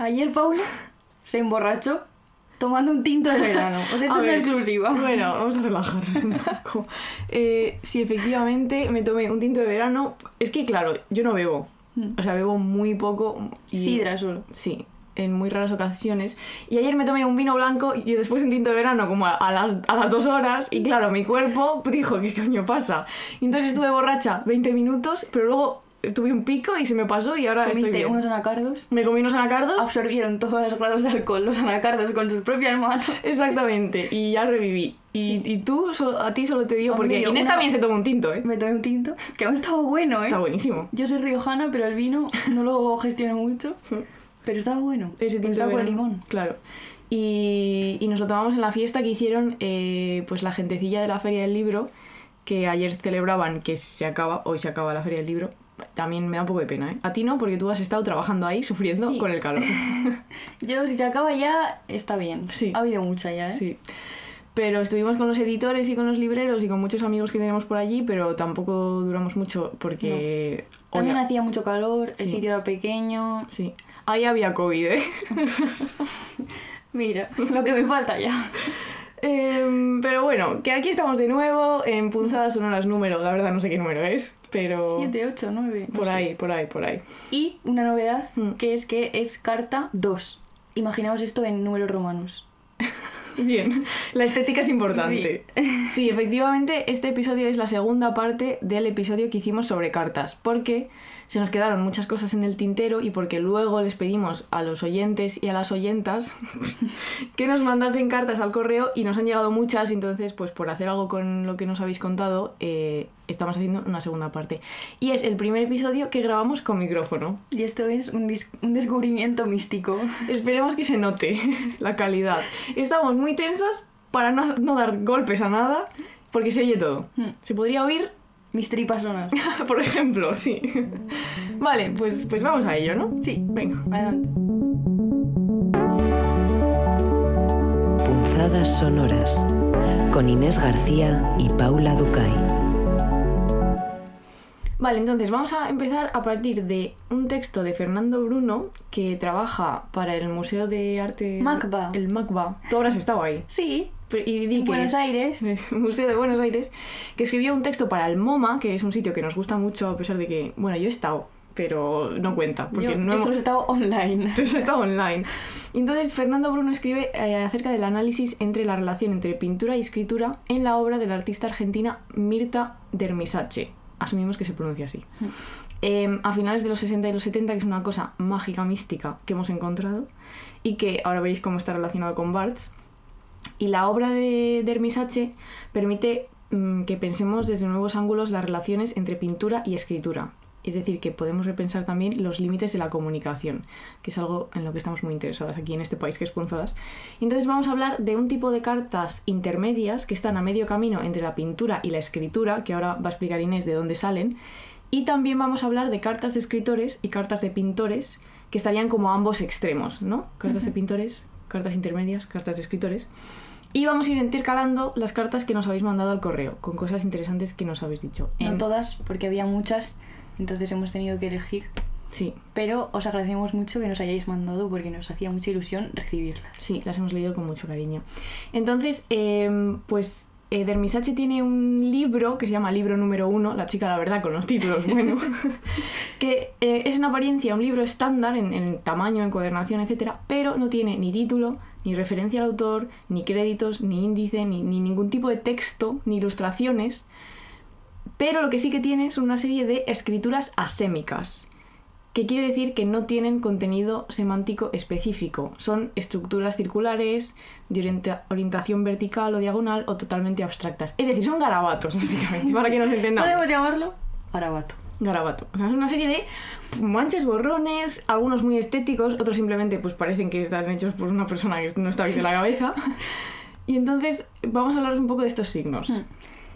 Ayer Paula se emborrachó tomando un tinto de verano. O sea, esto A es una exclusiva. Bueno, vamos a relajarnos un poco. Eh, sí, efectivamente me tomé un tinto de verano. Es que, claro, yo no bebo. Mm. O sea, bebo muy poco. y- Sidra solo. Sí, en muy raras ocasiones. Y ayer me tomé un vino blanco y después un tinto de verano como a, a las, a las dos horas. Y claro, mi cuerpo dijo, ¿qué coño pasa? Y entonces estuve borracha 20 minutos, pero luego tuve un pico y se me pasó y ahora estoy Comiste bien. unos anacardos. Me comí unos anacardos. Absorbieron todos los grados de alcohol los anacardos con sus propias manos. Exactamente, y ya reviví. Y, y tú, a ti solo te digo, porque Inés una- también se tomó un tinto, ¿eh? Me tomé un tinto, que aún estaba bueno, ¿eh? Está buenísimo. Yo soy riojana, pero el vino no lo gestiono mucho. Pero estaba bueno. Ese tinto estaba con limón. Claro. Y, y nos lo tomamos en la fiesta que hicieron eh, pues la gentecilla de la Feria del Libro, que ayer celebraban que se acaba, hoy se acaba la Feria del Libro. También me da un poco de pena, ¿eh? A ti no, porque tú has estado trabajando ahí, sufriendo Sí. con el calor. Yo, si se acaba ya, está bien. Sí. Ha habido mucha ya, ¿eh? Sí. Pero estuvimos con los editores y con los libreros y con muchos amigos que tenemos por allí, pero tampoco duramos mucho porque... También hacía mucho calor, Sí. el sitio era pequeño. Sí. Ahí había COVID, ¿eh? Mira, lo que me falta ya. Em, pero bueno, que aquí estamos de nuevo en punzadas sonoras número, la verdad no sé qué número es, pero 7, 8, 9. por ahí, por ahí, por ahí. Y una novedad, Mm. que es que es carta 2. Imaginaos esto en números romanos. Bien, la estética es importante. Sí. efectivamente, este episodio es la segunda parte del episodio que hicimos sobre cartas, porque se nos quedaron muchas cosas en el tintero y porque luego les pedimos a los oyentes y a las oyentas que nos mandasen cartas al correo y nos han llegado muchas, entonces, pues por hacer algo con lo que nos habéis contado, eh, estamos haciendo una segunda parte. Y es el primer episodio que grabamos con micrófono. Y esto es un, dis- un descubrimiento místico. Esperemos que se note la calidad. Estamos muy tensas para no, no dar golpes a nada, porque se oye todo. Hmm. Se podría oír, Mis tripas sonan. por ejemplo, sí. Vale, pues, pues vamos a ello, ¿no? Sí, Venga. adelante. Punzadas sonoras con Inés García y Paula Ducay. Vale, entonces vamos a empezar a partir de un texto de Fernando Bruno que trabaja para el Museo de Arte... MACBA. El MACBA. Tú habrás estado ahí. Sí, Y Buenos es- Aires. Museo de Buenos Aires, que escribió un texto para el MoMA, que es un sitio que nos gusta mucho a pesar de que, bueno, yo he estado, pero no cuenta, porque yo, no yo hemos solo he estado online. entonces está online. Y entonces Fernando Bruno escribe eh, acerca del análisis entre la relación entre pintura y escritura en la obra de la artista argentina Mirta Dermisache. Asumimos que se pronuncia así. Eh, a finales de los 60 y los 70, que es una cosa mágica, mística que hemos encontrado y que ahora veréis cómo está relacionado con Barthes. Y la obra de Dermisache permite mm, que pensemos desde nuevos ángulos las relaciones entre pintura y escritura. Es decir, que podemos repensar también los límites de la comunicación, que es algo en lo que estamos muy interesadas aquí en este país que es Punzadas. Y entonces vamos a hablar de un tipo de cartas intermedias que están a medio camino entre la pintura y la escritura, que ahora va a explicar Inés de dónde salen. Y también vamos a hablar de cartas de escritores y cartas de pintores, que estarían como a ambos extremos, ¿no? Cartas de pintores, cartas intermedias, cartas de escritores. Y vamos a ir intercalando las cartas que nos habéis mandado al correo, con cosas interesantes que nos habéis dicho. No En- todas, porque había muchas, entonces hemos tenido que elegir. Sí, Pero os agradecemos mucho que nos hayáis mandado porque nos hacía mucha ilusión recibirlas. sí, las hemos leído con mucho cariño. Entonces, em, pues eh, Dermisache tiene un libro que se llama Libro número uno, la chica la verdad con los títulos, bueno, que eh, es en apariencia un libro estándar en, en tamaño, encuadernación, etcétera, pero no tiene ni título, ni referencia al autor, ni créditos, ni índice, ni, ni ningún tipo de texto, ni ilustraciones. Pero lo que sí que tiene son una serie de escrituras asémicas, que quiere decir que no tienen contenido semántico específico. Son estructuras circulares, de orienta- orientación vertical o diagonal o totalmente abstractas. Es decir, son garabatos, básicamente, para que nos entendamos. Podemos llamarlo Arabato. Garabato. O sea, es una serie de manches, borrones, algunos muy estéticos, otros simplemente pues parecen que están hechos por una persona que no está bien de la cabeza. Y entonces vamos a hablaros un poco de estos signos. Hmm.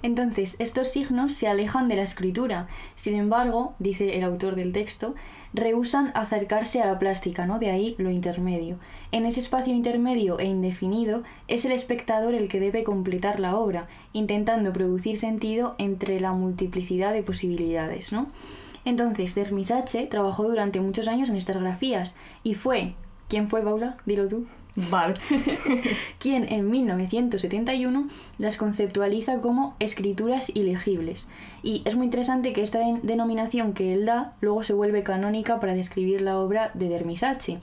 Entonces, estos signos se alejan de la escritura. Sin embargo, dice el autor del texto, rehusan acercarse a la plástica, ¿no? De ahí lo intermedio. En ese espacio intermedio e indefinido es el espectador el que debe completar la obra, intentando producir sentido entre la multiplicidad de posibilidades, ¿no? Entonces, Dermisache trabajó durante muchos años en estas grafías y fue ¿Quién fue, Paula? Dilo tú. Barthes. quien en 1971 las conceptualiza como escrituras ilegibles. Y es muy interesante que esta den- denominación que él da luego se vuelve canónica para describir la obra de Dermisachi.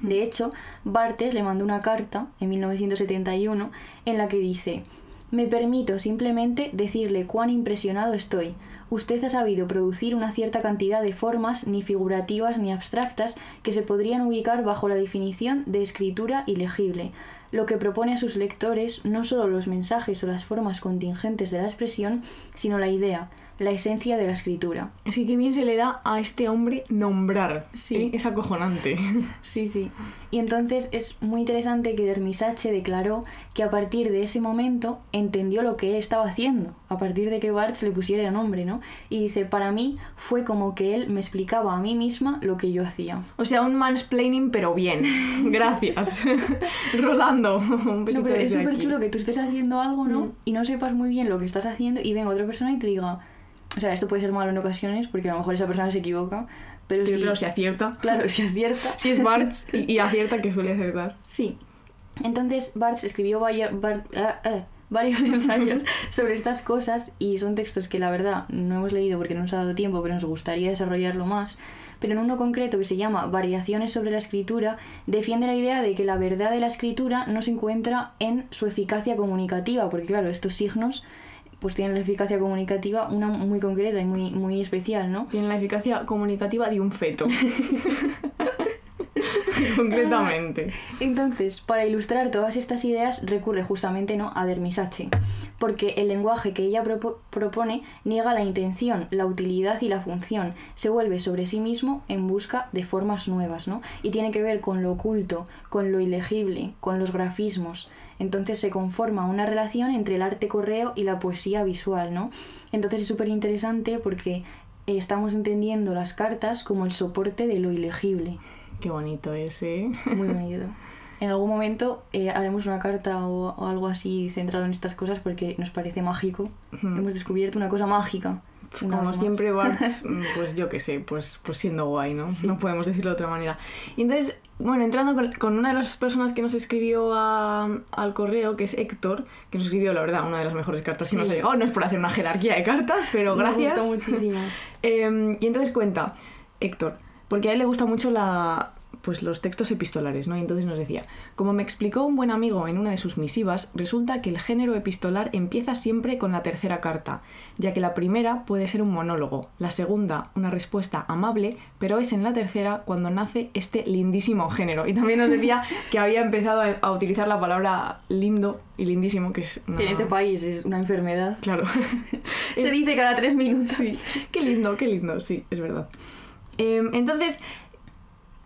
De hecho, Bartes le mandó una carta en 1971 en la que dice Me permito simplemente decirle cuán impresionado estoy. Usted ha sabido producir una cierta cantidad de formas ni figurativas ni abstractas que se podrían ubicar bajo la definición de escritura ilegible, lo que propone a sus lectores no solo los mensajes o las formas contingentes de la expresión, sino la idea, la esencia de la escritura. Así que bien se le da a este hombre nombrar. Sí. ¿eh? Es acojonante. Sí, sí. Y entonces es muy interesante que Dermisache declaró que a partir de ese momento entendió lo que él estaba haciendo, a partir de que Barthes le pusiera nombre, ¿no? Y dice, para mí fue como que él me explicaba a mí misma lo que yo hacía. O sea, un mansplaining, pero bien. Gracias. Rolando. Un No, pero es súper chulo que tú estés haciendo algo, ¿no? Mm. Y no sepas muy bien lo que estás haciendo y venga otra persona y te diga... O sea, esto puede ser malo en ocasiones porque a lo mejor esa persona se equivoca, pero Pero si... claro, se acierta. Claro, si acierta... Si es Barthes y, y acierta, que suele acertar. Sí. Entonces Barthes escribió vaya- ah, ah, varios ensayos sobre estas cosas y son textos que la verdad no hemos leído porque no nos ha dado tiempo, pero nos gustaría desarrollarlo más. Pero en uno concreto que se llama Variaciones sobre la escritura, defiende la idea de que la verdad de la escritura no se encuentra en su eficacia comunicativa, porque claro, estos signos pues tienen la eficacia comunicativa una muy concreta y muy, muy especial, ¿no? Tiene la eficacia comunicativa de un feto. Concretamente. Entonces, para ilustrar todas estas ideas recurre justamente ¿no? a Dermisache, porque el lenguaje que ella propo- propone niega la intención, la utilidad y la función, se vuelve sobre sí mismo en busca de formas nuevas, ¿no? Y tiene que ver con lo oculto, con lo ilegible, con los grafismos. Entonces se conforma una relación entre el arte correo y la poesía visual, ¿no? Entonces es súper interesante porque estamos entendiendo las cartas como el soporte de lo ilegible. Qué bonito es, ¿eh? Muy bonito. En algún momento eh, haremos una carta o, o algo así centrado en estas cosas porque nos parece mágico. Hemos descubierto una cosa mágica. Una Como siempre, mm, pues yo qué sé, pues, pues siendo guay, ¿no? No podemos decirlo de otra manera. Y entonces, bueno, entrando con, con una de las personas que nos escribió a- al correo, que es Héctor, que nos escribió, la verdad, una de las mejores cartas que Sí. nos ha llegado. No es por hacer una jerarquía de cartas, pero Me gracias. gusta muchísimo. Eh, y entonces cuenta, Héctor, porque a él le gusta mucho la, pues los textos epistolares, ¿no? Y entonces nos decía, como me explicó un buen amigo en una de sus misivas, resulta que el género epistolar empieza siempre con la tercera carta, ya que la primera puede ser un monólogo, la segunda una respuesta amable, pero es en la tercera cuando nace este lindísimo género. Y también nos decía que había empezado a, utilizar la palabra lindo y lindísimo, que es... una- Que en este país es una enfermedad. Claro. Se dice cada tres minutos. Sí, qué lindo, qué lindo, sí, es verdad. Em, entonces,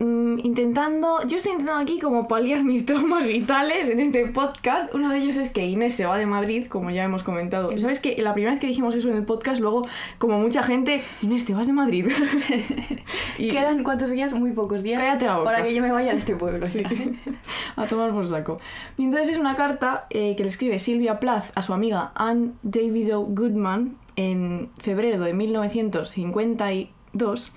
intentando, yo estoy intentando aquí como paliar mis traumas vitales en este podcast. Uno de ellos es que Inés se va de Madrid, como ya hemos comentado. ¿Sabes que la primera vez que dijimos eso en el podcast, luego, como mucha gente, Inés, te vas de Madrid? y Quedan cuántos días, muy pocos días, Cállate la boca. para que yo me vaya de este pueblo. Sí. a tomar por saco. Y entonces es una carta eh, que le escribe Silvia Plath a su amiga Anne David O. Goodman en febrero de 1952.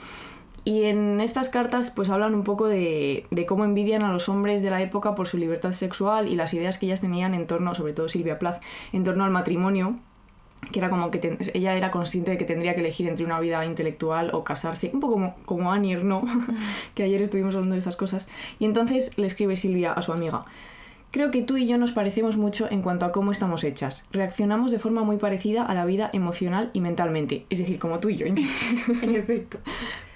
Y en estas cartas pues hablan un poco de, cómo envidian a los hombres de la época por su libertad sexual y las ideas que ellas tenían en torno, sobre todo Silvia Plath, en torno al matrimonio que era como que ella era consciente de que tendría que elegir entre una vida intelectual o casarse, un poco como, como Annie Ernaux, que ayer estuvimos hablando de estas cosas. Y entonces le escribe Silvia a su amiga. Creo que tú y yo nos parecemos mucho en cuanto a cómo estamos hechas. Reaccionamos de forma muy parecida a la vida emocional y mentalmente, es decir, como tú y yo. Inés. en efecto.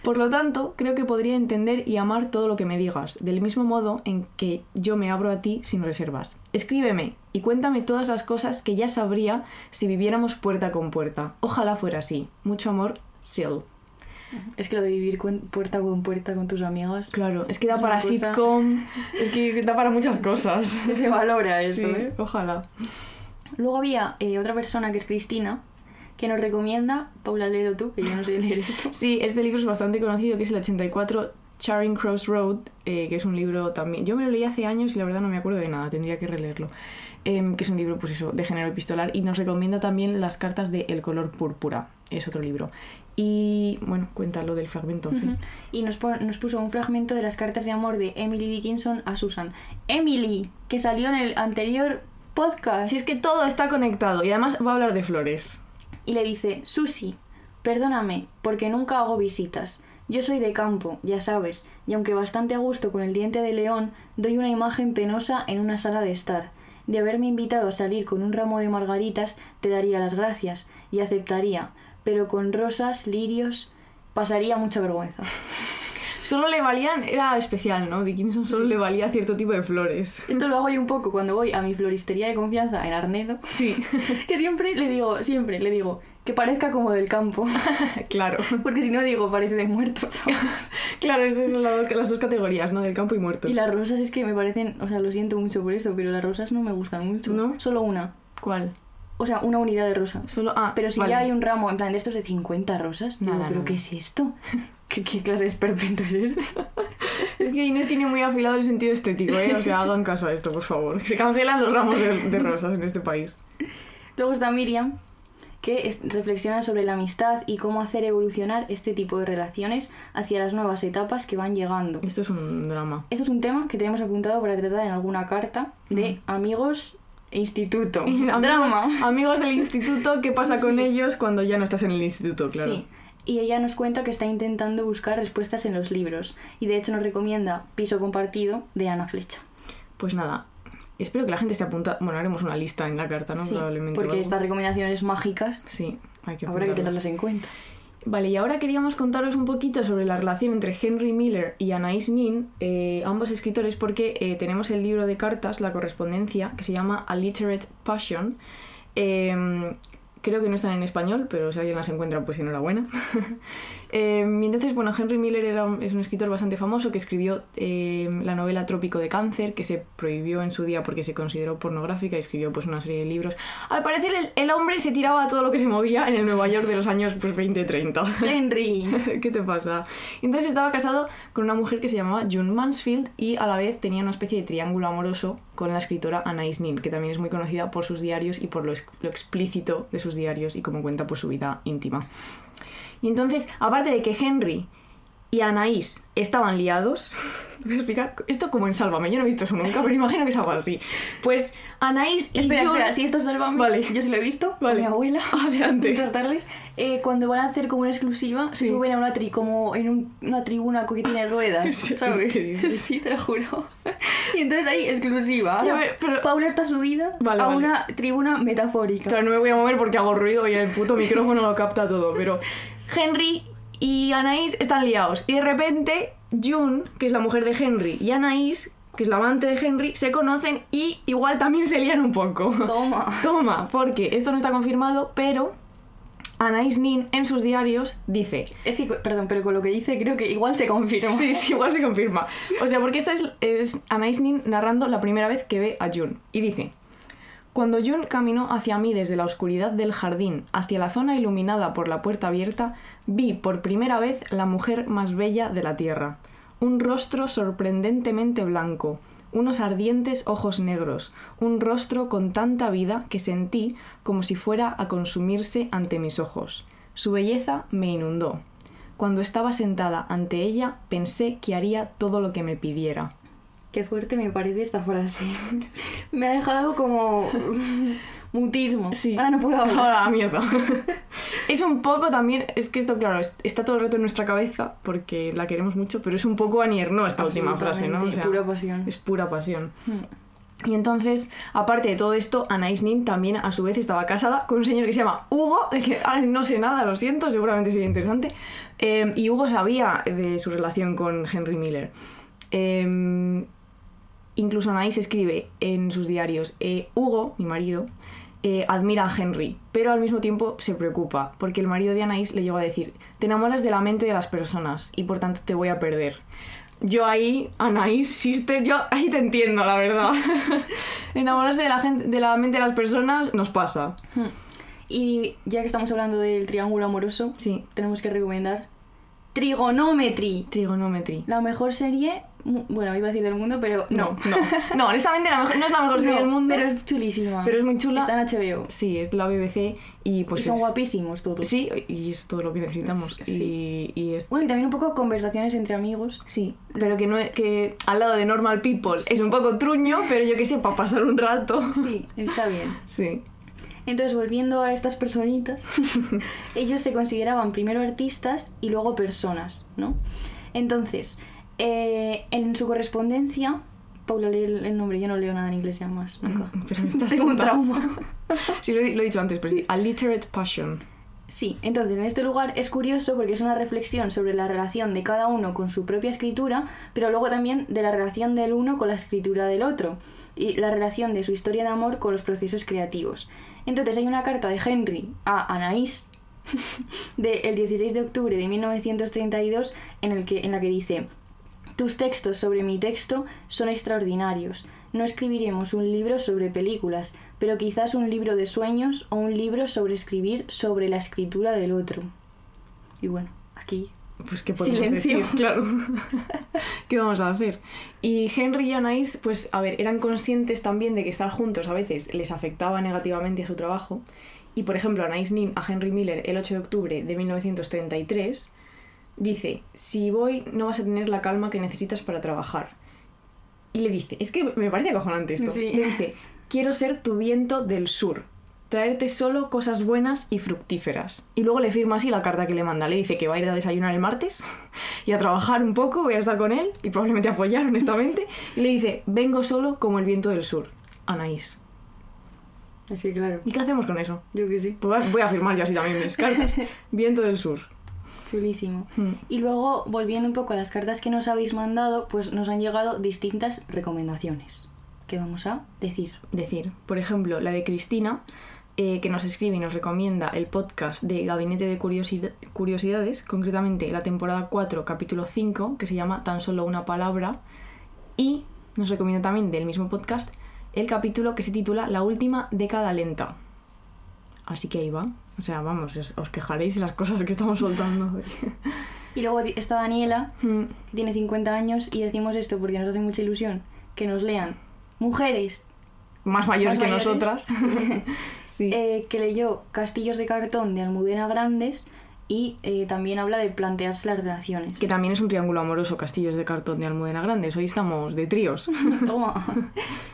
Por lo tanto, creo que podría entender y amar todo lo que me digas, del mismo modo en que yo me abro a ti sin reservas. Escríbeme y cuéntame todas las cosas que ya sabría si viviéramos puerta con puerta. Ojalá fuera así. Mucho amor, Sil. Es que lo de vivir cuen- puerta con puerta con tus amigas, Claro, es que da Es para cosa- sitcom, es que da para muchas cosas. se valora eso, Sí, ¿eh? ojalá. Luego había eh, otra persona que es Cristina, que nos recomienda, Paula, léelo tú, que yo no sé leer esto. Sí, este libro es bastante conocido, que es el 84 Charing Cross Road, eh, que es un libro también... Yo me lo leí hace años y la verdad no me acuerdo de nada, tendría que releerlo. Em, que es un libro, pues eso, de género epistolar y nos recomienda también las cartas de El color púrpura, es otro libro. Y bueno, cuéntalo del fragmento. Y nos, nos puso un fragmento de las cartas de amor de Emily Dickinson a Susan. Emily, que salió en el anterior podcast. Si es que todo está conectado y además va a hablar de flores. Y le dice, Susi, perdóname, porque nunca hago visitas. Yo soy de campo, ya sabes, y aunque bastante a gusto con el diente de león, doy una imagen penosa en una sala de estar. De haberme invitado a salir con un ramo de margaritas, te daría las gracias, y aceptaría, pero con rosas, lirios, pasaría mucha vergüenza. Solo le valían, era especial, ¿no? Dickinson solo le valía cierto tipo de flores. Esto lo hago yo un poco cuando voy a mi floristería de confianza en Arnedo, Sí, que siempre le digo, siempre le digo, que parezca como del campo, claro. porque si no digo parece de muertos. Claro, estas son las dos- las dos categorías, ¿no? Del campo y muerto. Y las rosas es que me parecen, o sea, lo siento mucho por esto, pero las rosas no me gustan mucho. ¿No? Solo una. ¿Cuál? O sea, una unidad de rosas. Solo... Ah, Pero si vale. ya hay un ramo, en plan de estos de 50 rosas, digo, Nada, ¿pero nada. qué es esto? ¿Qué, qué clase de esperpento es este? Es que Inés tiene muy afilado el sentido estético, ¿eh? O sea, hagan caso a esto, por favor. Se cancelan los ramos de, de rosas en este país. Luego está Miriam, que reflexiona sobre la amistad y cómo hacer evolucionar este tipo de relaciones hacia las nuevas etapas que van llegando. Esto es un drama. Esto es un tema que tenemos apuntado para tratar en alguna carta de amigos e instituto. Amigos, Drama. amigos del instituto, ¿qué pasa con ellos cuando ya no estás en el instituto? Claro. Sí. Y ella nos cuenta que está intentando buscar respuestas en los libros. Y de hecho nos recomienda Piso Compartido de Ana Flecha. Pues nada, espero que la gente esté apuntada. Bueno, haremos una lista en la carta, ¿no? Sí, Probablemente. porque estas recomendaciones mágicas Sí, hay que habrá que tenerlas en cuenta. Vale, y ahora queríamos contaros un poquito sobre la relación entre Henry Miller y Anais Nin, eh, ambos escritores, porque eh, tenemos el libro de cartas, la correspondencia, que se llama A Literate Passion. Eh, creo que no están en español, pero si alguien las encuentra, pues enhorabuena. Eh, y entonces, bueno, Henry Miller era un- es un escritor bastante famoso que escribió eh, la novela Trópico de Cáncer, que se prohibió en su día porque se consideró pornográfica y escribió pues una serie de libros. Al parecer el, el hombre se tiraba a todo lo que se movía en el Nueva York de los años pues 20-30. Henry. ¿Qué te pasa? Entonces estaba casado con una mujer que se llamaba June Mansfield y a la vez tenía una especie de triángulo amoroso con la escritora Anais Nin, que también es muy conocida por sus diarios y por lo, lo explícito de sus diarios y cómo cuenta pues, su vida íntima. Y entonces, aparte de que Henry y Anaís estaban liados, voy a explicar esto como en Sálvame, yo no he visto eso nunca, pero imagino que es algo así. Pues Anaís y Espera, espera, si esto salva Vale. yo sí lo he visto con Vale. mi abuela. Adelante. Muchas tardes. Eh, cuando van a hacer como una exclusiva, se Sí. suben a una tri como en un- una tribuna que tiene ruedas, Sí, ¿sabes? sí, te lo juro. Y entonces ahí exclusiva. Ya, a ver, pero- Paula está subida Vale, a vale. una tribuna metafórica. Claro, no me voy a mover porque hago ruido y el puto micrófono lo capta todo, pero Henry y Anaís están liados y de repente June, que es la mujer de Henry, y Anaís, que es la amante de Henry, se conocen y igual también se lían un poco. Toma. Toma, porque esto no está confirmado, pero Anais Nin en sus diarios dice Es que, perdón, pero con lo que dice creo que igual se confirma. Sí, sí, igual se confirma. O sea, porque esta es, es Anais Nin narrando la primera vez que ve a Jun. Y dice: Cuando Jun caminó hacia mí desde la oscuridad del jardín hacia la zona iluminada por la puerta abierta, vi por primera vez la mujer más bella de la tierra. Un rostro sorprendentemente blanco, unos ardientes ojos negros, un rostro con tanta vida que sentí como si fuera a consumirse ante mis ojos. Su belleza me inundó. Cuando estaba sentada ante ella, pensé que haría todo lo que me pidiera. Qué fuerte me parece esta frase. me ha dejado como mutismo. Ahora no puedo hablar. Ahora, la mierda. es un poco también, es que esto, claro, es- está todo el rato en nuestra cabeza porque la queremos mucho, pero es un poco Anierno esta última frase, ¿no? Absolutamente, pura pasión. Es pura pasión. Hmm. Y entonces, aparte de todo esto, Anais Nin también a su vez estaba casada con un señor que se llama Hugo, que no sé nada, lo siento, seguramente sería interesante. Eh, y Hugo sabía de su relación con Henry Miller. Eh, incluso Anais escribe en sus diarios, eh, Hugo, mi marido, eh, admira a Henry, pero al mismo tiempo se preocupa, porque el marido de Anais le llegó a decir, te enamoras de la mente de las personas y por tanto te voy a perder. Yo ahí, Anais, sister, yo ahí te entiendo, la verdad. Enamorarse de la, gente, de la mente de las personas nos pasa. Hmm. Y ya que estamos hablando del triángulo amoroso, Sí. tenemos que recomendar Trigonometry. Trigonometry. La mejor serie, bueno, iba a decir del mundo, pero No, no. no. No, honestamente la mejor- no es la mejor serie No, del mundo. Pero es chulísima. pero es muy chula. Está en HBO. Sí, es la BBC y pues y son es- guapísimos todos. Sí, y es todo lo que necesitamos. Sí. Y, y es... Bueno, y también un poco conversaciones entre amigos. Sí, pero que, no, que al lado de Normal People es un poco truño, pero yo que sé, para pasar un rato. Sí, está bien. Sí. Entonces, volviendo a estas personitas, ellos se consideraban primero artistas y luego personas, ¿no? Entonces, eh, en su correspondencia, Paula lee el, el nombre, yo no leo nada en inglés ya más, nunca. Pero estás Tengo un trauma. Sí, lo, he- lo he dicho antes, pero sí. A Literate Passion. Sí, entonces en este lugar es curioso porque es una reflexión sobre la relación de cada uno con su propia escritura, pero luego también de la relación del uno con la escritura del otro y la relación de su historia de amor con los procesos creativos. Entonces hay una carta de Henry a Anaís del 16 de octubre de 1932 en, el que, en la que dice tus textos sobre mi texto son extraordinarios. No escribiremos un libro sobre películas, pero quizás un libro de sueños o un libro sobre escribir sobre la escritura del otro. Y bueno, aquí Pues qué podemos Silencio. decir, claro. ¿Qué vamos a hacer? Y Henry y Anais, pues a ver, eran conscientes también de que estar juntos a veces les afectaba negativamente a su trabajo. Y por ejemplo, Anais Nin a Henry Miller el 8 de octubre de 1933 dice, si voy no vas a tener la calma que necesitas para trabajar. Y le dice, es que me parece acojonante esto. Sí. Le dice, quiero ser tu viento del sur, traerte solo cosas buenas y fructíferas. Y luego le firma así la carta que le manda. Le dice que va a ir a desayunar el martes y a trabajar un poco, voy a estar con él y probablemente a follar, honestamente. Y le dice, vengo solo como el viento del sur. Anaís. Así, claro. ¿Y qué hacemos con eso? Yo que sí. Pues voy a firmar yo así también mis cartas. Viento del sur. Chulísimo. Mm. Y luego, volviendo un poco a las cartas que nos habéis mandado, pues nos han llegado distintas recomendaciones que vamos a decir. decir. Por ejemplo, la de Cristina, eh, que nos escribe y nos recomienda el podcast de Gabinete de Curiosi- Curiosidades, concretamente la temporada 4, capítulo 5, que se llama Tan solo una palabra. Y nos recomienda también del mismo podcast el capítulo que se titula La última década lenta. Así que ahí va. O sea, vamos, os, quejaréis de las cosas que estamos soltando. Y luego está Daniela, que tiene 50 años, y decimos esto porque nos hace mucha ilusión que nos lean mujeres Más mayores Más que mayores. nosotras. sí. eh, que leyó Castillos de cartón de Almudena Grandes y eh, también habla de plantearse las relaciones. Que también es un triángulo amoroso, Castillos de cartón de Almudena Grandes. Hoy estamos de tríos. Toma.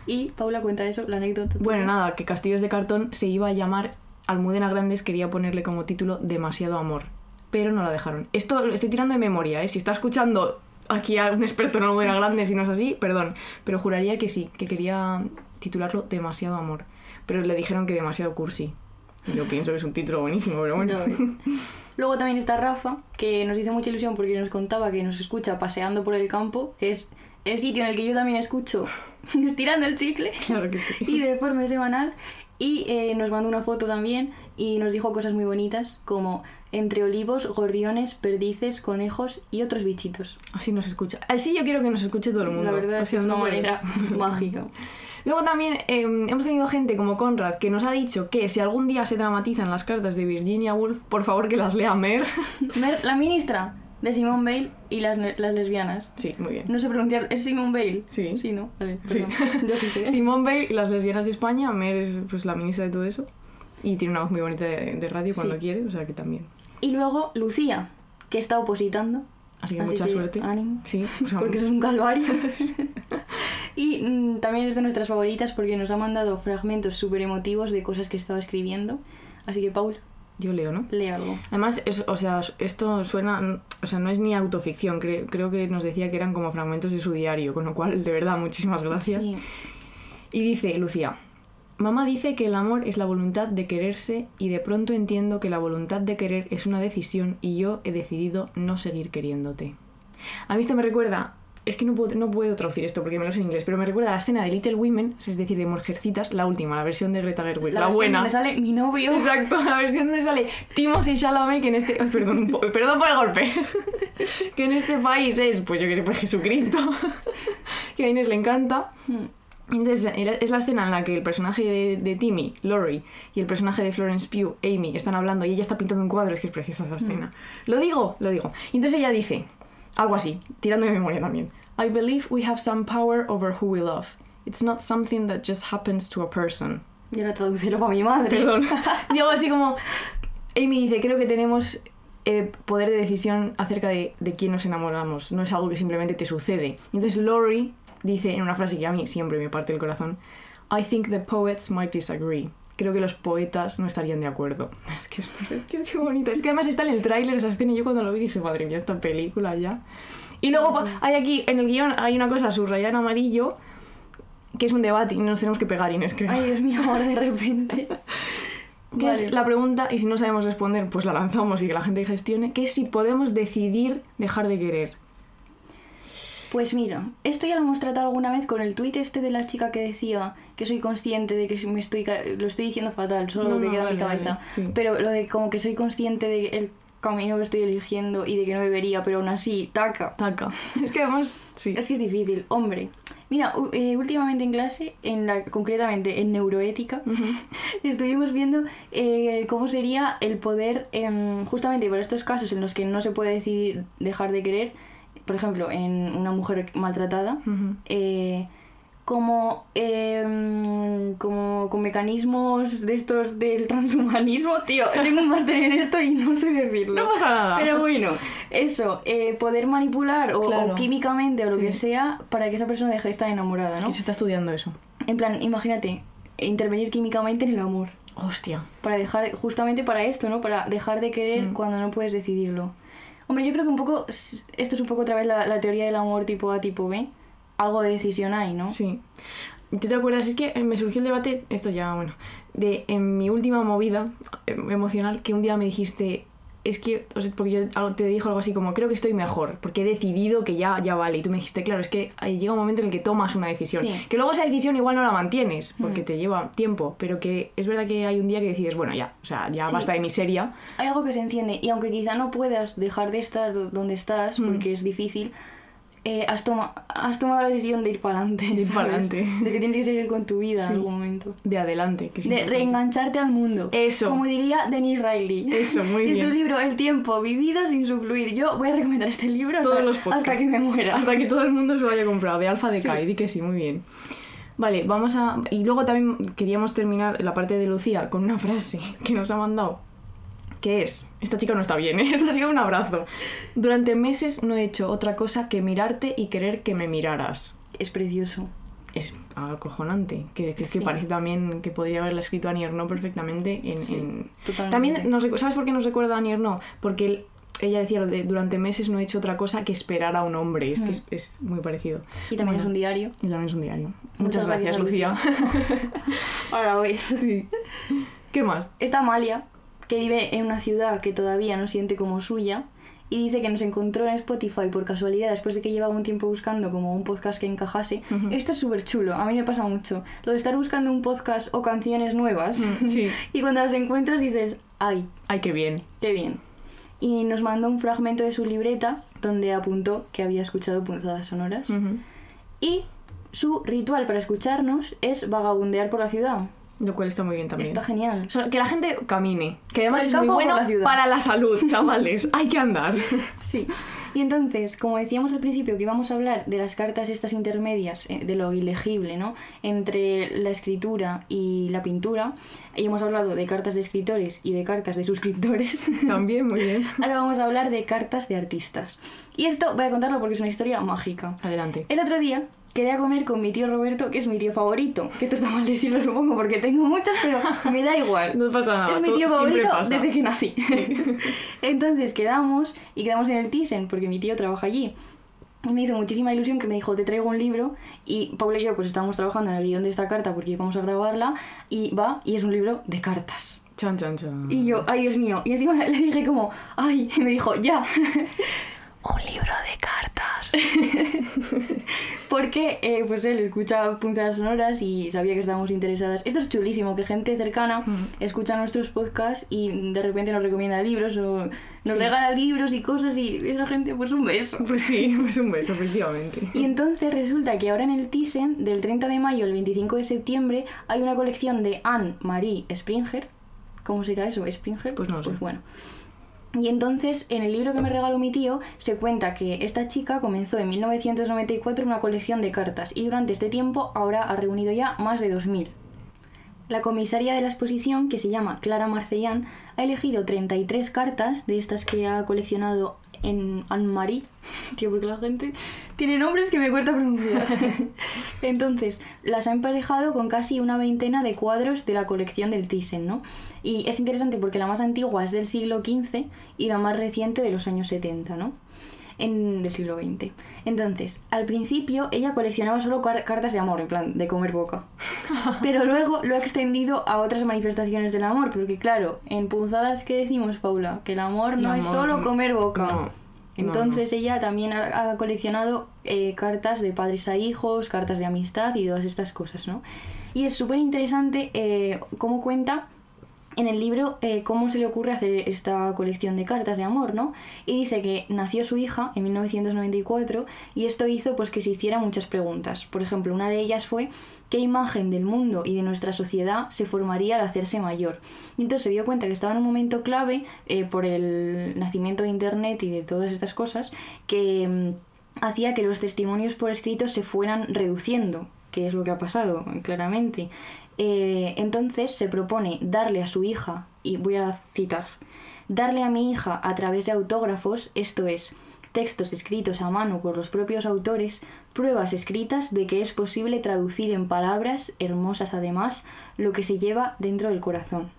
Y Paula cuenta eso, la anécdota. Bueno, nada, que Castillos de Cartón se iba a llamar Almudena Grandes, quería ponerle como título Demasiado Amor, pero no la dejaron. Esto lo estoy tirando de memoria, ¿eh? Si está escuchando aquí a un experto en Almudena Grandes y no es así, perdón, pero juraría que sí, que quería titularlo Demasiado Amor, pero le dijeron que demasiado cursi. Yo pienso que es un título buenísimo, pero bueno. Luego también está Rafa, que nos hizo mucha ilusión porque nos contaba que nos escucha paseando por el campo, que es el sitio en el que yo también escucho estirando el chicle Claro que sí. y de forma semanal. Y eh, nos mandó una foto también y nos dijo cosas muy bonitas como entre olivos, gorriones, perdices, conejos y otros bichitos. Así nos escucha. Así yo quiero que nos escuche todo el mundo. La verdad es que es una manera mágica. Luego también eh, hemos tenido gente como Conrad que nos ha dicho que si algún día se dramatizan las cartas de Virginia Woolf, por favor que las lea Mer. Mer- La ministra de Simone Bale y las, las lesbianas. Sí, muy bien. No sé pronunciar, ¿es Simone Bale? Sí. Sí, ¿no? Vale, Sí. Yo sí sé. Simone Bale y las lesbianas de España. Mer es pues, la ministra de todo eso. Y tiene una voz muy bonita de, de radio cuando Sí. quiere, o sea que también. Y luego Lucía, que está opositando. Así que Así mucha que suerte. ánimo. Sí, sea, Porque eso es un calvario. y mm, también es de nuestras favoritas porque nos ha mandado fragmentos súper emotivos de cosas que estaba escribiendo. Así que, Paul, yo leo, ¿no? lee algo. Además, es- o sea, esto suena, o sea, no es ni autoficción, cre- creo que nos decía que eran como fragmentos de su diario, con lo cual, de verdad, muchísimas gracias. Sí. Y dice Lucía, mamá dice que el amor es la voluntad de quererse y de pronto entiendo que la voluntad de querer es una decisión y yo he decidido no seguir queriéndote. A mí esto me recuerda, es que no puedo, no puedo traducir esto porque me lo sé en inglés, pero me recuerda a la escena de Little Women, es decir, de Mujercitas, la última, la versión de Greta Gerwig, la, versión buena. donde sale mi novio. Exacto, la versión donde sale Timothy Chalamet, que en este... ay, perdón, perdón por el golpe. que en este país es, pues yo que sé, pues Jesucristo. que a Inés le encanta. Mm. Entonces, es la escena en la que el personaje de, de Timmy, Laurie, y el personaje de Florence Pugh, Amy, están hablando y ella está pintando un cuadro. Es que es preciosa esa escena. Lo digo, lo digo. Y entonces ella dice, algo así, tirando de memoria también. I believe we have some power over who we love. It's not something that just happens to a person. Y ahora traducirlo para mi madre. Perdón. Digo así como. Amy dice: Creo que tenemos eh, poder de decisión acerca de, de quién nos enamoramos. No es algo que simplemente te sucede. Y entonces Laurie dice en una frase que a mí siempre me parte el corazón: I think the poets might disagree. Creo que los poetas no estarían de acuerdo. Es que es, es que es que bonita. Es que además está en el tráiler esa escena y yo cuando lo vi dije, madre mía, esta película ya. Y luego hay aquí, en el guion, hay una cosa subrayada en amarillo que es un debate y nos tenemos que pegar, Inés, creo. Ay, Dios mío, ahora de repente. Que Vale. es la pregunta, y si no sabemos responder, pues la lanzamos y que la gente gestione, que es si podemos decidir dejar de querer. Pues mira, esto ya lo hemos tratado alguna vez con el tuit este de la chica que decía que soy consciente de que me estoy lo estoy diciendo fatal, solo No, lo que no, queda en mi cabeza. vale, sí. Pero lo de como que soy consciente del camino que estoy eligiendo y de que no debería, pero aún así, taca. Taca. Es que además, sí. Es que es difícil, hombre. Mira, eh, últimamente en clase, en la, concretamente en neuroética, estuvimos viendo eh, cómo sería el poder, em, justamente para estos casos en los que no se puede decidir dejar de querer, por ejemplo, en una mujer maltratada, eh, como, em, como con mecanismos de estos del transhumanismo, tío, tengo un máster en esto y no sé decirlo. No pasa nada. Pero bueno, eso, eh, poder manipular o, químicamente o lo Sí. que sea para que esa persona deje de estar enamorada, ¿no? Que se está estudiando eso. En plan, imagínate, intervenir químicamente en el amor. Hostia. Para dejar, justamente para esto, ¿no? Para dejar de querer Mm. cuando no puedes decidirlo. Hombre, yo creo que un poco, esto es un poco otra vez la, la teoría del amor tipo A, tipo B. Algo de decisión hay, ¿no? Sí. ¿Tú te acuerdas? Es que eh, me surgió el debate, esto ya, bueno, de en mi última movida eh, emocional, que un día me dijiste, es que, o sea, porque yo te dijo algo así como, creo que estoy mejor, porque he decidido que ya, ya vale. Y tú me dijiste, claro, es que llega un momento en el que tomas una decisión. Sí. Que luego esa decisión igual no la mantienes, porque Mm. te lleva tiempo, pero que es verdad que hay un día que decides, bueno, ya, o sea, ya Sí. basta de miseria. Hay algo que se enciende y aunque quizá no puedas dejar de estar do- donde estás Mm. porque es difícil, eh, has, toma- has tomado la decisión de ir para adelante. De ir ¿sabes? pa'lante. De que tienes que seguir con tu vida Sí. en algún momento. De adelante. Que De reengancharte al mundo. Eso. Como diría Denise Riley. Eso, muy en su bien. libro El tiempo vivido sin sufluir. Yo voy a recomendar este libro Todos hasta, los podcasts. hasta que me muera. Hasta que todo el mundo se lo haya comprado, de alfa de Sí. Kai, di que sí, muy bien. Vale, vamos a... Y luego también queríamos terminar la parte de Lucía con una frase que nos ha mandado, que es, esta chica no está bien, ¿eh? esta chica un abrazo. Durante meses no he hecho otra cosa que mirarte y querer que me miraras. Es precioso. Es acojonante, que, es que parece también que podría haberla escrito Annie Ernaux perfectamente en... Sí, en- totalmente. También, nos, ¿sabes por qué nos recuerda a Ernaux? Porque ella decía lo de durante meses no he hecho otra cosa que esperar a un hombre, es que Mm. es, es muy parecido. Y también Bueno. es un diario. Y también es un diario. Muchas Muchas, gracias, gracias, Lucía. Ahora voy. sí. ¿Qué más? Está Amalia, que vive en una ciudad que todavía no siente como suya, y dice que nos encontró en Spotify por casualidad después de que llevaba un tiempo buscando como un podcast que encajase. Esto es súper chulo, a mí me pasa mucho. Lo de estar buscando un podcast o canciones nuevas, Mm, sí. y cuando las encuentras dices, ay, Ay, qué bien. qué bien. Y nos mandó un fragmento de su libreta donde apuntó que había escuchado punzadas sonoras. Y su ritual para escucharnos es vagabundear por la ciudad. Lo cual está muy bien también. Está genial. O sea, que la gente camine. Que además es muy bueno la para la salud, chavales. Hay que andar. Sí. Y entonces, como decíamos al principio que íbamos a hablar de las cartas estas intermedias, eh, de lo ilegible, ¿no? Entre la escritura y la pintura, y hemos hablado de cartas de escritores y de cartas de suscriptores. También, muy bien. Ahora vamos a hablar de cartas de artistas. Y esto voy a contarlo porque es una historia mágica. Adelante. El otro día quedé a comer con mi tío Roberto, que es mi tío favorito. Que esto está mal decirlo, supongo, porque tengo muchos, pero me da igual. No pasa nada. Es mi tío favorito pasa. desde que nací. Entonces quedamos y quedamos en el Thyssen porque mi tío trabaja allí. Y me hizo muchísima ilusión que me dijo, te traigo un libro. Y Paula y yo pues estábamos trabajando en el guion de esta carta porque íbamos a grabarla. Y va, y es un libro de cartas. Chan, chan, chan. Y yo, ay Dios mío. Y encima le dije como, ay, y me dijo, ya. Un libro de cartas. Porque, eh, pues él escucha puntadas sonoras y sabía que estábamos interesadas. Esto es chulísimo, que gente cercana Mm. escucha nuestros podcasts y de repente nos recomienda libros o nos Sí. regala libros y cosas y esa gente, pues un beso. Pues sí, pues un beso, efectivamente. Y entonces resulta que ahora en el Thyssen, del 30 de mayo al 25 de septiembre, hay una colección de Anne-Marie Springer. ¿Cómo será eso? ¿Springer? Pues no lo sé. bueno. Y entonces, en el libro que me regaló mi tío, se cuenta que esta chica comenzó en 1994 una colección de cartas y durante este tiempo ahora ha reunido ya más de 2.000. La comisaria de la exposición, que se llama Clara Marcellán, ha elegido 33 cartas de estas que ha coleccionado en Anne-Marie. Tío, porque la gente tiene nombres que me cuesta pronunciar. Entonces, las ha emparejado con casi una veintena de cuadros de la colección del Thyssen, ¿no? Y es interesante porque la más antigua es del siglo XV y la más reciente de los años 70, ¿no? En, del siglo XX. Entonces, al principio ella coleccionaba solo car- cartas de amor, en plan, de comer boca. Pero luego lo ha extendido a otras manifestaciones del amor, porque claro, en punzadas que decimos, Paula, que el amor no es amor, solo comer boca. no, Entonces ella también ha, ha coleccionado eh, cartas de padres a hijos, cartas de amistad y todas estas cosas, ¿no? Y es súper interesante eh, cómo cuenta en el libro eh, cómo se le ocurre hacer esta colección de cartas de amor, ¿no? Y dice que nació su hija en 1994 y esto hizo pues que se hiciera muchas preguntas. Por ejemplo, una de ellas fue qué imagen del mundo y de nuestra sociedad se formaría al hacerse mayor. Y entonces se dio cuenta que estaba en un momento clave eh, por el nacimiento de Internet y de todas estas cosas que mm, hacía que los testimonios por escrito se fueran reduciendo, que es lo que ha pasado, claramente. Eh, entonces se propone darle a su hija, y voy a citar, darle a mi hija a través de autógrafos, esto es, textos escritos a mano por los propios autores, pruebas escritas de que es posible traducir en palabras, hermosas además, lo que se lleva dentro del corazón.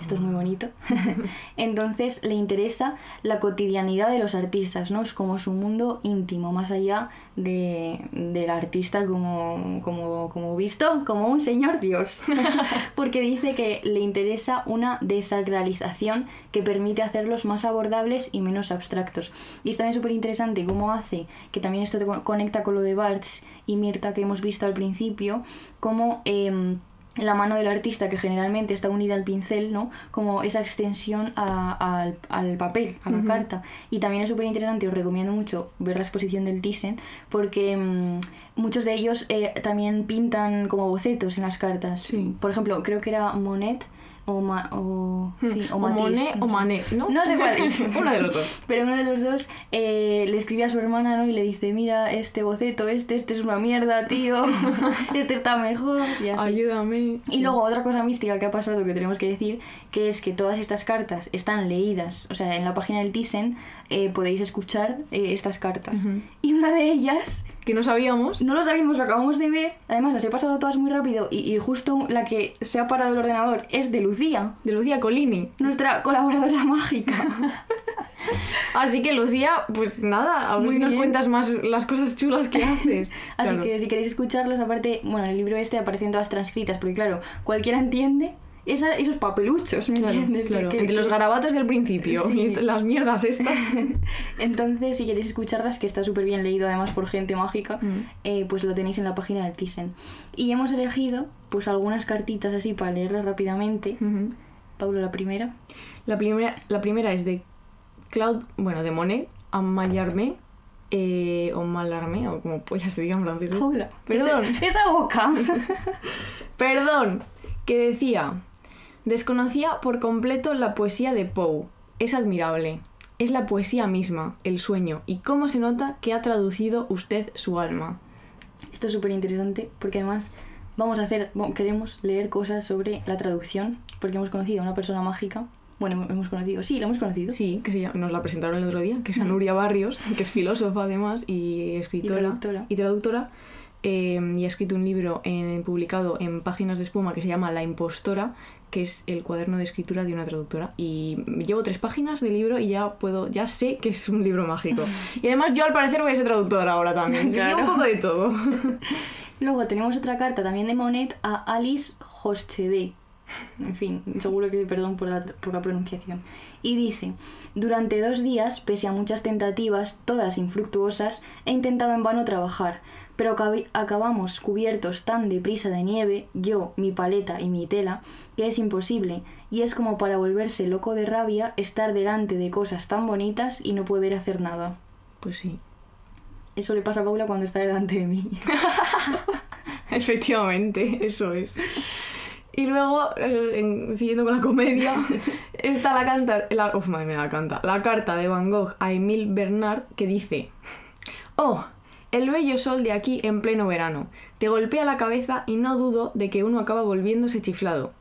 Esto es muy bonito. Entonces le interesa la cotidianidad de los artistas, ¿no? Es como su mundo íntimo, más allá de, del artista como, como, como visto, como un señor Dios. Porque dice que le interesa una desacralización que permite hacerlos más abordables y menos abstractos. Y es también súper interesante cómo hace, que también esto te con- conecta con lo de Barthes y Mirta que hemos visto al principio, cómo... la mano del artista que generalmente está unida al pincel, ¿no? Como esa extensión a- al, al papel, a la carta. Y también es súper interesante, os recomiendo mucho ver la exposición del Thyssen, porque mm, muchos de ellos eh, también pintan como bocetos en las cartas. Sí. Por ejemplo, creo que era Monet o, Ma- o, sí, o o Matisse, Monet no o. Manet, ¿no? No sé cuál es. Uno de los dos. Pero uno de los dos eh, le escribe a su hermana ¿no? y le dice, mira, este boceto, este, este es una mierda, tío, este está mejor. Y así. Ayúdame. Y luego otra cosa mística que ha pasado que tenemos que decir, que es que todas estas cartas están leídas, o sea, en la página del Thyssen eh, podéis escuchar eh, estas cartas. Y una de ellas, Que no sabíamos. no lo sabíamos, lo acabamos de ver, además las he pasado todas muy rápido y, y justo la que se ha parado el ordenador es de Lucía, De Lucía Colini. nuestra colaboradora mágica. Así que Lucía, pues nada, a ver Muy si nos bien. cuentas más las cosas chulas que haces. Así Claro. que si queréis escucharlas, aparte, bueno, en el libro este aparecen todas transcritas, porque claro, cualquiera entiende esa- esos papeluchos, ¿me Claro, entiendes? claro. Que- Entre los garabatos del principio Sí. y est- las mierdas estas. Entonces, si queréis escucharlas, que está súper bien leído además por gente mágica, Mm. eh, pues lo tenéis en la página del Thyssen. Y hemos elegido pues algunas cartitas así para leerlas rápidamente. Paulo, la primera. la, primera, la primera es de Claude, bueno, de Monet, a Mallarmé, eh, o Malarmé, o como ya se diga en francés. Paula, Perdón. Esa, esa boca. Perdón, que decía, desconocía por completo la poesía de Poe. Es admirable. Es la poesía misma, el sueño, y cómo se nota que ha traducido usted su alma. Esto es súper interesante porque además vamos a hacer, bueno, queremos leer cosas sobre la traducción porque hemos conocido a una persona mágica. Bueno, hemos conocido, sí, la hemos conocido. Sí, que se nos la presentaron el otro día, que es Anuria Barrios, que es filósofa además y escritora Y traductora. y traductora, eh, y ha escrito un libro en- publicado en Páginas de Espuma que se llama La Impostora, que es el cuaderno de escritura de una traductora. Y llevo tres páginas del libro y ya puedo, ya sé que es un libro mágico. Y además yo al parecer voy a ser traductora ahora también. Claro. un poco de todo. Luego tenemos otra carta también de Monet a Alice Hochede. En fin, seguro que perdón por la, por la pronunciación. Y dice, durante dos días, pese a muchas tentativas, todas infructuosas, he intentado en vano trabajar, pero acabamos cubiertos tan deprisa de nieve, yo, mi paleta y mi tela, que es imposible, y es como para volverse loco de rabia estar delante de cosas tan bonitas y no poder hacer nada. Pues sí. Eso le pasa a Paula cuando está delante de mí. Efectivamente, eso es. Y luego, eh, en- siguiendo con la comedia, está la canta, la, uf, madre mía, la canta, la carta de Van Gogh a Emile Bernard que dice: Oh, el bello sol de aquí en pleno verano, te golpea la cabeza y no dudo de que uno acaba volviéndose chiflado.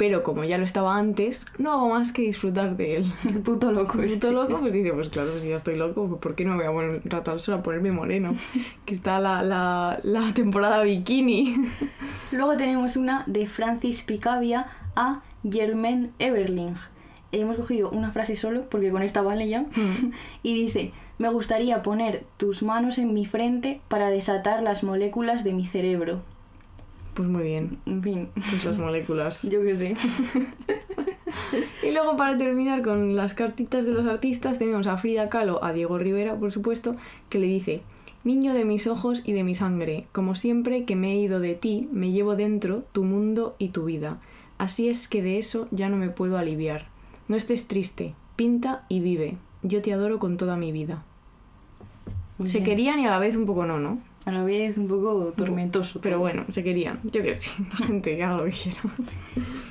Pero como ya lo estaba antes, no hago más que disfrutar de él. El puto loco Puto este. loco, pues dice, pues claro, si ya estoy loco, pues ¿por qué no me voy a poner un rato al sol a ponerme moreno? Que está la, la, la temporada bikini. Luego tenemos una de Francis Picabia a Germaine Everling. Hemos cogido una frase solo porque con esta vale ya. y dice, me gustaría poner tus manos en mi frente para desatar las moléculas de mi cerebro. Pues muy bien, En fin, pues las moléculas. yo qué sé. Y luego para terminar con las cartitas de los artistas tenemos a Frida Kahlo, a Diego Rivera, por supuesto, que le dice, Niño de mis ojos y de mi sangre, como siempre que me he ido de ti, me llevo dentro tu mundo y tu vida. Así es que de eso ya no me puedo aliviar. No estés triste, pinta y vive. Yo te adoro con toda mi vida. Muy se bien. querían y a la vez un poco no, ¿no? A la vez un poco tormentoso. Pero bueno, se querían. Yo que sí, la gente que haga lo que quiera.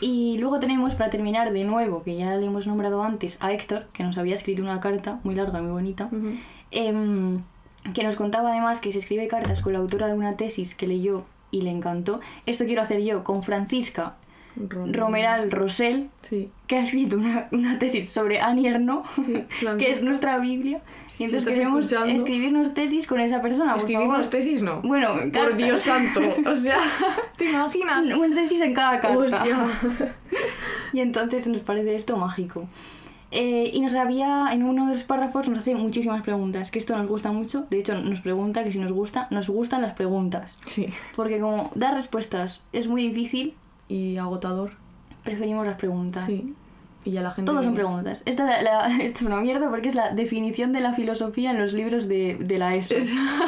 Y luego tenemos, para terminar de nuevo, que ya le hemos nombrado antes, a Héctor, que nos había escrito una carta muy larga y muy bonita. Em, que nos contaba además que se escribe cartas con la autora de una tesis que leyó y le encantó. Esto quiero hacer yo con Francisca Rom- Romeral Rosell, Sí. que ha escrito una, una tesis sobre Annie Ernaux, Sí, que es nuestra Biblia. Y entonces queremos escuchando- escribirnos tesis con esa persona. favor. tesis, no. Bueno, Por. Dios santo. O sea, ¿te imaginas? Una tesis en cada carta. Hostia. Y entonces nos parece esto mágico. Eh, y nos había, en uno de los párrafos, nos hace muchísimas preguntas, que esto nos gusta mucho. De hecho, nos pregunta que si nos gusta, nos gustan las preguntas. Sí. Porque como dar respuestas es muy difícil, Y agotador. preferimos las preguntas. Sí. Y ya la gente. Todos son preguntas. Esta, la- esta es una mierda porque es la definición de la filosofía en los libros de, de la ESO.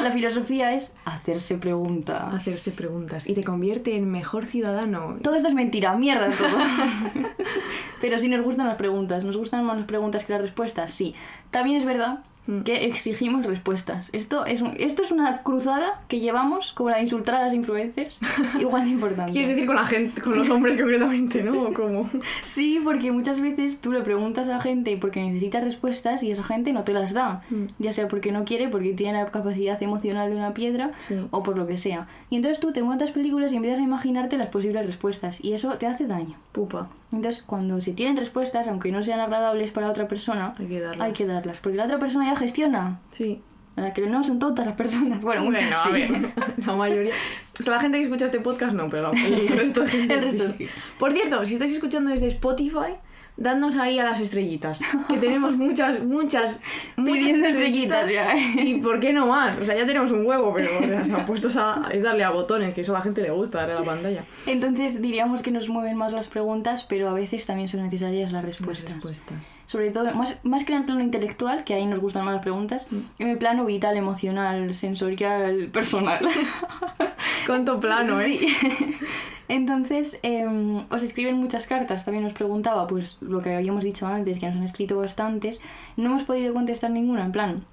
La filosofía es hacerse preguntas. Hacerse preguntas. Y te convierte en mejor ciudadano. Todo esto es mentira, mierda todo. Pero sí nos gustan las preguntas. ¿Nos gustan más las preguntas que las respuestas? Sí. También es verdad. Que exigimos respuestas. Esto es, un- esto es una cruzada que llevamos como la de insultar a las influencers, igual de importante. Quieres decir con la gente, con los hombres concretamente, ¿no? ¿O cómo? Sí, porque muchas veces tú le preguntas a gente porque necesitas respuestas y esa gente no te las da. Mm. Ya sea porque no quiere, porque tiene la capacidad emocional de una piedra Sí. o por lo que sea. Y entonces tú te montas películas y empiezas a imaginarte las posibles respuestas y eso te hace daño. Pupa. Entonces, cuando se tienen respuestas, aunque no sean agradables para otra persona, Hay que darlas. hay que darlas. Porque la otra persona ya gestiona. Sí. La que no son tontas las personas. Bueno, muchas Bueno, a ver, la mayoría. O sea, la gente que escucha este podcast no, pero el resto de gente El resto sí. Por cierto, si estáis escuchando desde Spotify, dadnos ahí a las estrellitas. Que tenemos muchas, muchas, muchas estrellitas ya, ¿eh? Y por qué no más. O sea, ya tenemos un huevo, pero o sea, se han puesto a, es darle a botones, que eso a la gente le gusta, darle a la pantalla. Entonces diríamos que nos mueven más las preguntas, pero a veces también son necesarias las respuestas. Sobre todo, más, más que en el plano intelectual, que ahí nos gustan más las preguntas, Mm. en el plano vital, emocional, sensorial, personal. Cuánto plano, ¿eh? Sí. Entonces, em, os escriben muchas cartas. También os preguntaba, pues lo que habíamos dicho antes, que nos han escrito bastantes. No hemos podido contestar ninguna, en plan,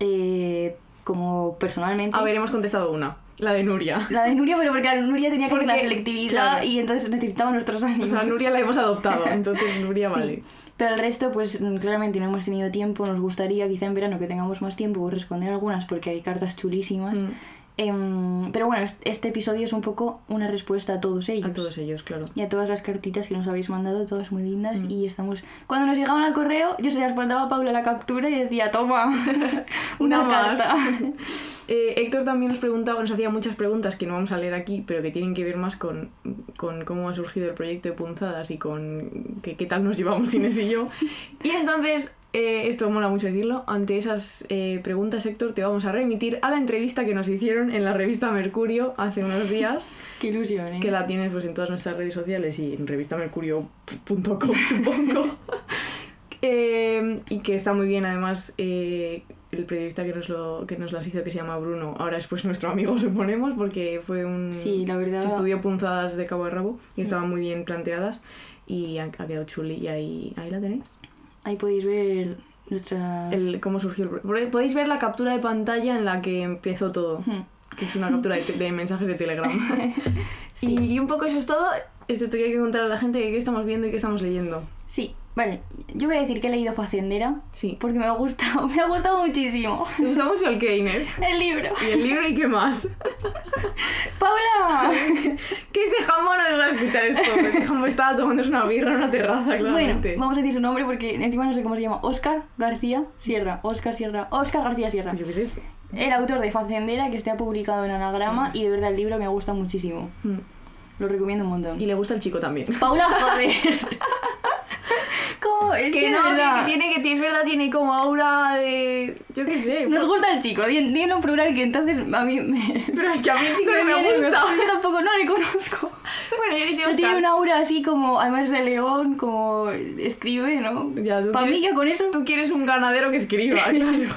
eh, como personalmente. A ver, hemos contestado una. La de Nuria. La de Nuria, pero porque Nuria tenía que hacer la Porque, selectividad claro. y entonces necesitaba nuestros ánimos. O sea, Nuria la hemos adoptado, entonces Nuria Sí. vale. Pero el resto, pues claramente no hemos tenido tiempo. Nos gustaría quizá en verano que tengamos más tiempo responder algunas porque hay cartas chulísimas. Mm. Em, pero bueno, est- este episodio es un poco una respuesta a todos ellos. A todos ellos, claro. Y a todas las cartitas que nos habéis mandado, todas muy lindas. Mm. Y estamos. Cuando nos llegaban al correo, yo se las mandaba a Paula la captura y decía, toma, una, Una más. carta. Eh, Héctor también nos preguntaba, nos hacía muchas preguntas que no vamos a leer aquí, pero que tienen que ver más con, con cómo ha surgido el proyecto de Punzadas y con qué, qué tal nos llevamos Inés y yo. Y entonces Eh, esto mola mucho decirlo. Ante esas eh, preguntas, Héctor, te vamos a remitir a la entrevista que nos hicieron en la revista Mercurio hace unos días, Qué ilusión, ¿eh? que la tienes pues, en todas nuestras redes sociales y en revistamercurio.com, supongo. Eh, y que está muy bien, además, eh, el periodista que nos, lo, que nos las hizo, que se llama Bruno, ahora es pues nuestro amigo, suponemos, porque fue un... Sí, la verdad- Se estudió punzadas de cabo a rabo y estaban muy bien planteadas y ha, ha quedado chuli y ahí, ahí la tenéis. Ahí podéis ver nuestras... El, cómo surgió el... Podéis ver la captura de pantalla en la que empezó todo, Hmm. que es una captura de, mensajes de Telegram. Sí. y, y un poco eso es todo, excepto que hay que contar a la gente qué estamos viendo y qué estamos leyendo. Sí, vale. Yo voy a decir que he leído Facendera Sí. porque me ha gustado, me ha gustado muchísimo. Me gusta mucho el que Inés. El libro. ¿Y el libro y qué más? ¡Paula! Que ese jamón no va a escuchar esto. Ese jamón estaba tomándose una birra en una terraza, Bueno, claramente. vamos a decir su nombre porque encima no sé cómo se llama. Oscar García Sierra. Oscar Sierra. Oscar García Sierra. Pues yo qué sé. El autor de Facendera que está publicado en anagrama y de verdad el libro me gusta muchísimo. Mm. Lo recomiendo un montón. Y le gusta el chico también. Paula, joder. Es que, Que no, que, que tiene que es verdad, tiene como aura de. Yo qué sé. Nos gusta el chico, dilo en plural que entonces a mí me... Pero es que a mí el chico no me viene gusta. Yo tampoco, no le conozco. Bueno, yo que Pero tiene una aura así como, además de león, como escribe, ¿no? Ya, Para mí con eso... Tú quieres un ganadero que escriba, claro.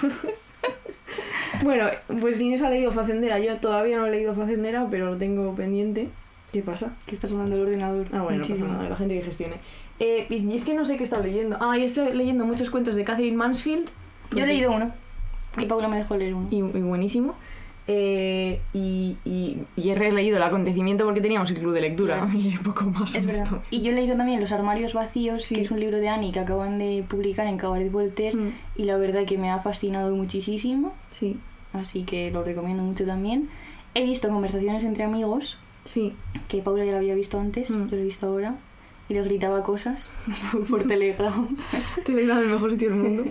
bueno, pues Inés ha leído Facendera. Yo todavía no he leído Facendera, pero lo tengo pendiente. ¿Qué pasa? Que está sonando el ordenador. Ah, bueno, no pasa nada, la gente que gestione. Eh, y es que no sé qué está leyendo. Ah, y estoy leyendo muchos cuentos de Catherine Mansfield. Yo he leído uno. Y Paula me dejó leer uno. Y, y buenísimo. Eh, y, y, y he releído el acontecimiento porque teníamos el club de lectura. Claro. Y poco más. Es verdad. Y yo he leído también Los armarios vacíos, Sí. que es un libro de Annie que acaban de publicar en Cabaret Voltaire. Mm. Y la verdad que me ha fascinado muchísimo. Sí, Así que lo recomiendo mucho también. He visto Conversaciones entre amigos, sí. que Paula ya lo había visto antes, Mm. yo lo he visto ahora. Y le gritaba cosas por Telegram. Telegram es el mejor sitio del mundo.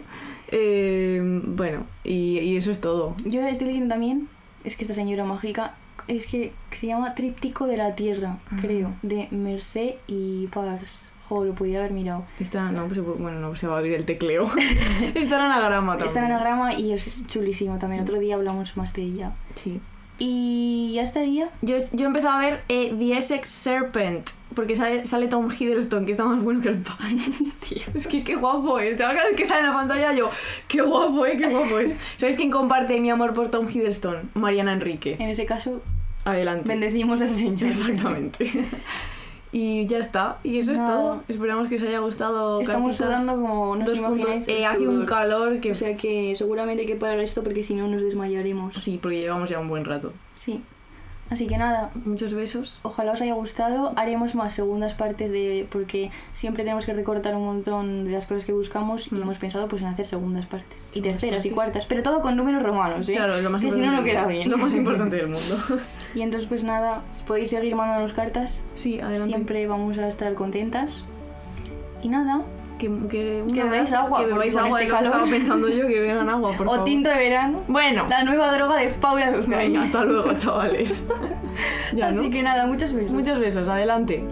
Eh, bueno, y, y eso es todo. Yo estoy leyendo también, es que esta señora mágica, es que se llama Tríptico de la Tierra, Ah. creo, de Mercé y Pars. Jo, lo podía haber mirado. Está, no, pues, bueno, no se va a abrir el tecleo. Está en anagrama también. Está en anagrama y es chulísimo también. Otro día hablamos más de ella. Sí. Y ya estaría. Yo, yo he empezado a ver eh, The Essex Serpent, porque sale, sale Tom Hiddleston, que está más bueno que el pan. Tío, es que qué guapo es. Cada vez que sale en la pantalla yo, qué guapo es, qué guapo es. ¿Sabéis quién comparte mi amor por Tom Hiddleston? Mariana Enrique. En ese caso, Adelante. bendecimos al Señor. Exactamente. Y ya está, y eso es todo. Esperamos que os haya gustado. Estamos cartitas. sudando como no os Dos puntos. imagináis. Eh, hace un calor que. O sea que seguramente hay que parar esto porque si no nos desmayaremos. Sí, porque llevamos ya un buen rato. Sí. Así que nada, Muchos besos. Ojalá os haya gustado. Haremos más segundas partes de. porque siempre tenemos que recortar un montón de las cosas que buscamos y Mm. hemos pensado pues en hacer segundas partes. Y Segundas terceras y partes. cuartas, pero todo con números romanos, ¿eh? Claro, es lo más que si no importante no del queda mundo. bien. Lo más importante del mundo. Y entonces pues nada, podéis seguir mandándonos cartas. Sí, adelante. Siempre vamos a estar contentas. Y nada, Que, que, Que bebáis agua, Que bebáis agua. este calor. Estaba pensando yo que beban agua, por o favor. tinto de verano. Bueno, La nueva droga de Paula Duzay. venga, hasta luego, chavales. ya, ¿no? Así que nada, muchos besos. Muchos besos, adelante.